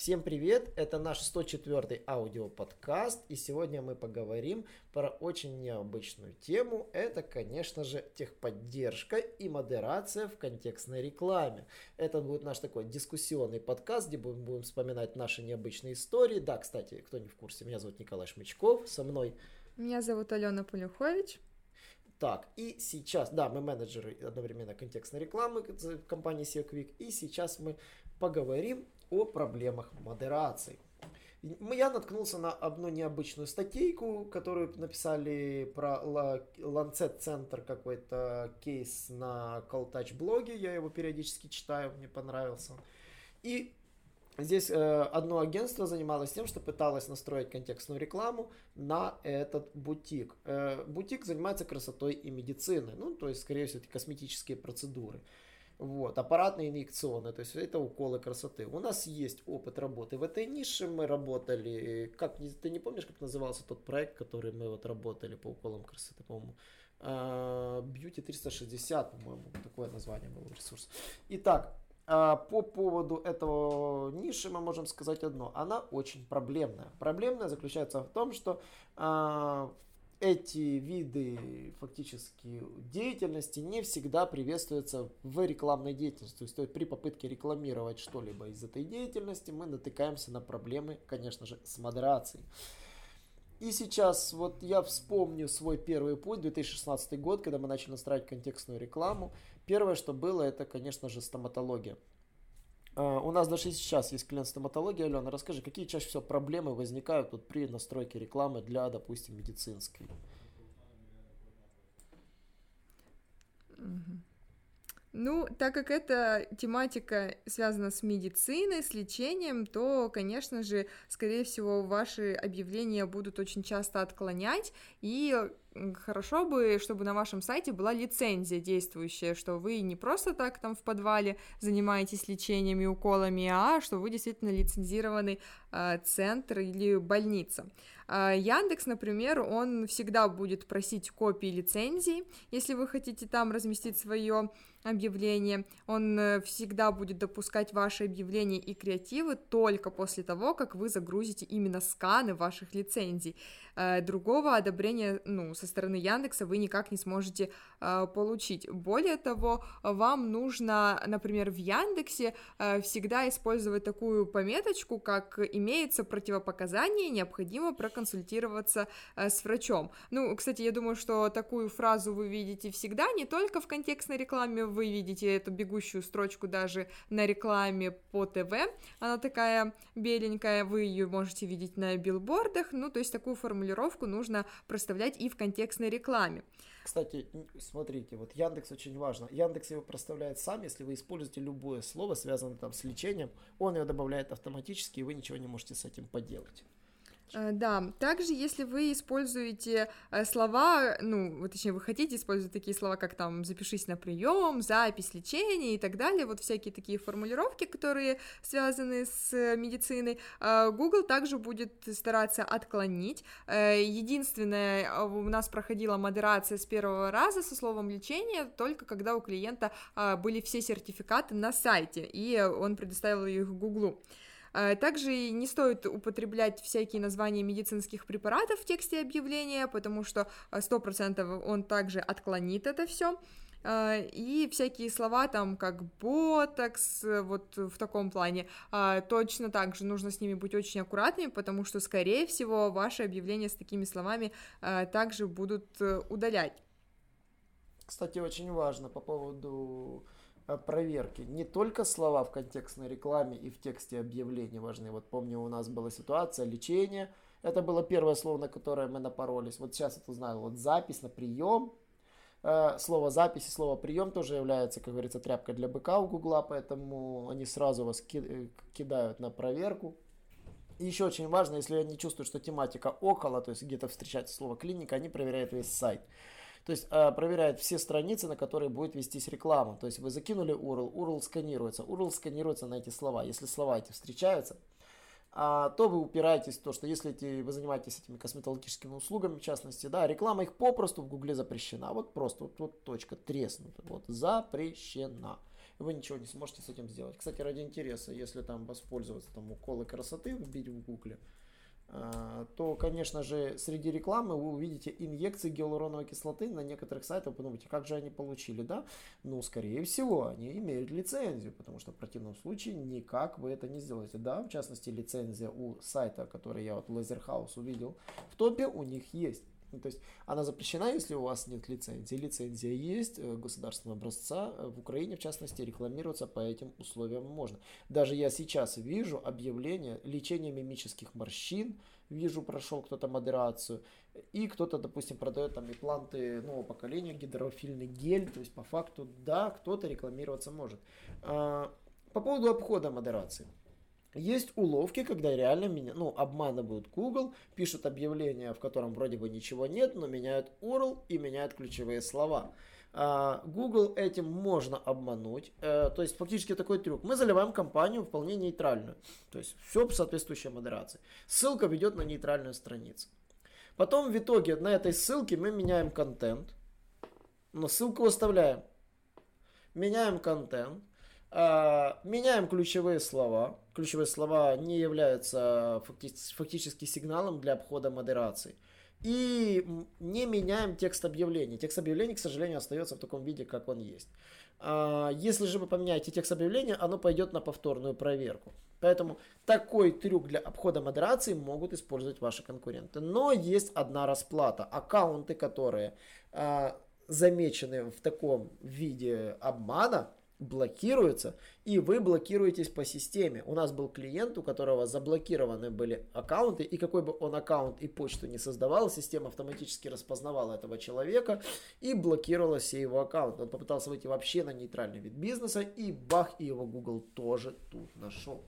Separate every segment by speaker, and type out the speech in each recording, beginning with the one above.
Speaker 1: Всем привет! Это наш 104-й аудиоподкаст, и сегодня мы поговорим про очень необычную тему. Это, конечно же, техподдержка и модерация в контекстной рекламе. Это будет наш такой дискуссионный подкаст, где мы будем вспоминать наши необычные истории. Да, кстати, кто не в курсе, меня зовут Николай Шмычков, со мной...
Speaker 2: Меня зовут Алена Полюхович.
Speaker 1: Так, и сейчас, да, мы менеджеры одновременно контекстной рекламы компании SEO Quick, и сейчас мы поговорим о проблемах модерации. Я наткнулся на одну необычную статейку, которую написали про Lancet Center какой-то кейс на Call блоге. Я его периодически читаю, мне понравился. И Здесь э, одно агентство занималось тем, что пыталось настроить контекстную рекламу на этот бутик. Э, бутик занимается красотой и медициной, ну, то есть, скорее всего, это косметические процедуры. Вот, аппаратные инъекционные, то есть это уколы красоты. У нас есть опыт работы в этой нише, мы работали, как, ты не помнишь, как назывался тот проект, который мы вот работали по уколам красоты, по-моему, а, Beauty 360, по-моему, такое название было ресурс. Итак, а, по поводу этого ниши мы можем сказать одно. Она очень проблемная. Проблемная заключается в том, что а, эти виды фактически деятельности не всегда приветствуются в рекламной деятельности. То есть, при попытке рекламировать что-либо из этой деятельности мы натыкаемся на проблемы, конечно же, с модерацией. И сейчас вот я вспомню свой первый путь, 2016 год, когда мы начали настраивать контекстную рекламу. Первое, что было, это, конечно же, стоматология. А, у нас даже сейчас есть клиент стоматологии. Алена, расскажи, какие чаще всего проблемы возникают вот при настройке рекламы для, допустим, медицинской?
Speaker 2: Ну, так как эта тематика связана с медициной, с лечением, то, конечно же, скорее всего, ваши объявления будут очень часто отклонять, и хорошо бы, чтобы на вашем сайте была лицензия действующая, что вы не просто так там в подвале занимаетесь лечением и уколами, а что вы действительно лицензированный э, центр или больница. Э, Яндекс, например, он всегда будет просить копии лицензии, если вы хотите там разместить свое объявление, он э, всегда будет допускать ваши объявления и креативы только после того, как вы загрузите именно сканы ваших лицензий. Э, другого одобрения, ну, со стороны Яндекса вы никак не сможете э, получить. Более того, вам нужно, например, в Яндексе э, всегда использовать такую пометочку, как имеется противопоказание, необходимо проконсультироваться с врачом. Ну, кстати, я думаю, что такую фразу вы видите всегда, не только в контекстной рекламе, вы видите эту бегущую строчку даже на рекламе по ТВ, она такая беленькая, вы ее можете видеть на билбордах, ну, то есть такую формулировку нужно проставлять и в контекстной рекламе.
Speaker 1: Кстати, смотрите, вот Яндекс очень важно. Яндекс его проставляет сам, если вы используете любое слово, связанное там с лечением, он его добавляет автоматически, и вы ничего не можете с этим поделать.
Speaker 2: Э, да, также если вы используете э, слова, ну, точнее, вы хотите использовать такие слова, как там «запишись на прием», «запись лечения» и так далее, вот всякие такие формулировки, которые связаны с медициной, э, Google также будет стараться отклонить. Единственное, у нас проходила модерация с первого раза со словом «лечение», только когда у клиента были все сертификаты на сайте, и он предоставил их Google. Э, также не стоит употреблять всякие названия медицинских препаратов в тексте объявления, потому что 100% э, он также отклонит это все. Э, и всякие слова там, как ботокс, вот в таком плане, точно так же нужно с ними быть очень аккуратными, потому что, скорее всего, ваши объявления с такими словами также будут удалять.
Speaker 1: Кстати, очень важно по поводу Э, проверки. Не только слова в контекстной рекламе и в тексте объявления важны. Вот помню, у нас была ситуация лечение. Это было первое слово, на которое мы напоролись. Вот сейчас это знаю. Вот запись на прием. Э, слово запись и слово прием тоже является, как говорится, тряпкой для быка у Гугла, поэтому они сразу вас э, кидают на проверку. И еще очень важно, если они чувствуют, что тематика около, то есть где-то встречается слово клиника, они проверяют весь сайт. То есть э, проверяет все страницы, на которые будет вестись реклама. То есть вы закинули URL, URL сканируется, URL сканируется на эти слова. Если слова эти встречаются, а, то вы упираетесь в то, что если эти, вы занимаетесь этими косметологическими услугами, в частности, да, реклама их попросту в Гугле запрещена. Вот просто вот, вот точка треснута. Вот запрещена. Вы ничего не сможете с этим сделать. Кстати, ради интереса, если там воспользоваться там уколы красоты, вбить в Гугле, а, то, конечно же, среди рекламы вы увидите инъекции гиалуроновой кислоты на некоторых сайтах. Подумайте, как же они получили, да? Ну, скорее всего, они имеют лицензию, потому что в противном случае никак вы это не сделаете. Да, в частности, лицензия у сайта, который я вот Laserhouse увидел в топе, у них есть. Ну, то есть она запрещена, если у вас нет лицензии. Лицензия есть э, государственного образца. Э, в Украине, в частности, рекламироваться по этим условиям можно. Даже я сейчас вижу объявление лечения мимических морщин. Вижу, прошел кто-то модерацию. И кто-то, допустим, продает там импланты нового поколения, гидрофильный гель. То есть, по факту, да, кто-то рекламироваться может. А, по поводу обхода модерации. Есть уловки, когда реально меня, ну, обманывают Google, пишут объявление, в котором вроде бы ничего нет, но меняют URL и меняют ключевые слова. А, Google этим можно обмануть. Э, то есть фактически такой трюк. Мы заливаем компанию вполне нейтральную. То есть все соответствующая модерации. Ссылка ведет на нейтральную страницу. Потом в итоге на этой ссылке мы меняем контент. Но ссылку оставляем. Меняем контент. А, меняем ключевые слова. Ключевые слова не являются фактически сигналом для обхода модерации. И не меняем текст объявлений. Текст объявлений, к сожалению, остается в таком виде, как он есть. А, если же вы поменяете текст объявления, оно пойдет на повторную проверку. Поэтому такой трюк для обхода модерации могут использовать ваши конкуренты. Но есть одна расплата. Аккаунты, которые а, замечены в таком виде обмана, блокируется, и вы блокируетесь по системе. У нас был клиент, у которого заблокированы были аккаунты, и какой бы он аккаунт и почту не создавал, система автоматически распознавала этого человека и блокировала все его аккаунты. Он попытался выйти вообще на нейтральный вид бизнеса, и бах, и его Google тоже тут нашел.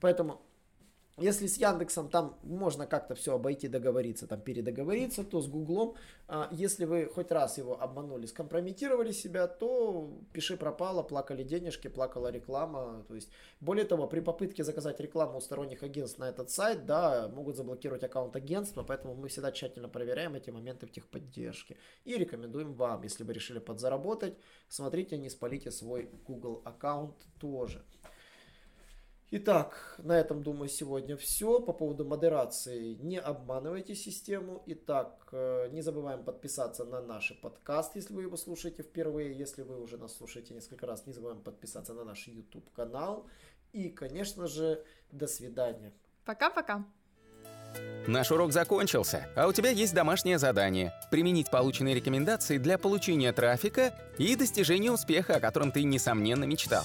Speaker 1: Поэтому если с Яндексом там можно как-то все обойти, договориться, там передоговориться, то с Гуглом, а, если вы хоть раз его обманули, скомпрометировали себя, то пиши пропало, плакали денежки, плакала реклама. То есть, более того, при попытке заказать рекламу у сторонних агентств на этот сайт, да, могут заблокировать аккаунт агентства, поэтому мы всегда тщательно проверяем эти моменты в техподдержке. И рекомендуем вам, если вы решили подзаработать, смотрите, не спалите свой Google аккаунт тоже. Итак, на этом, думаю, сегодня все. По поводу модерации не обманывайте систему. Итак, э, не забываем подписаться на наш подкаст, если вы его слушаете впервые. Если вы уже нас слушаете несколько раз, не забываем подписаться на наш YouTube канал. И, конечно же, до свидания.
Speaker 2: Пока-пока.
Speaker 3: Наш урок закончился, а у тебя есть домашнее задание – применить полученные рекомендации для получения трафика и достижения успеха, о котором ты, несомненно, мечтал.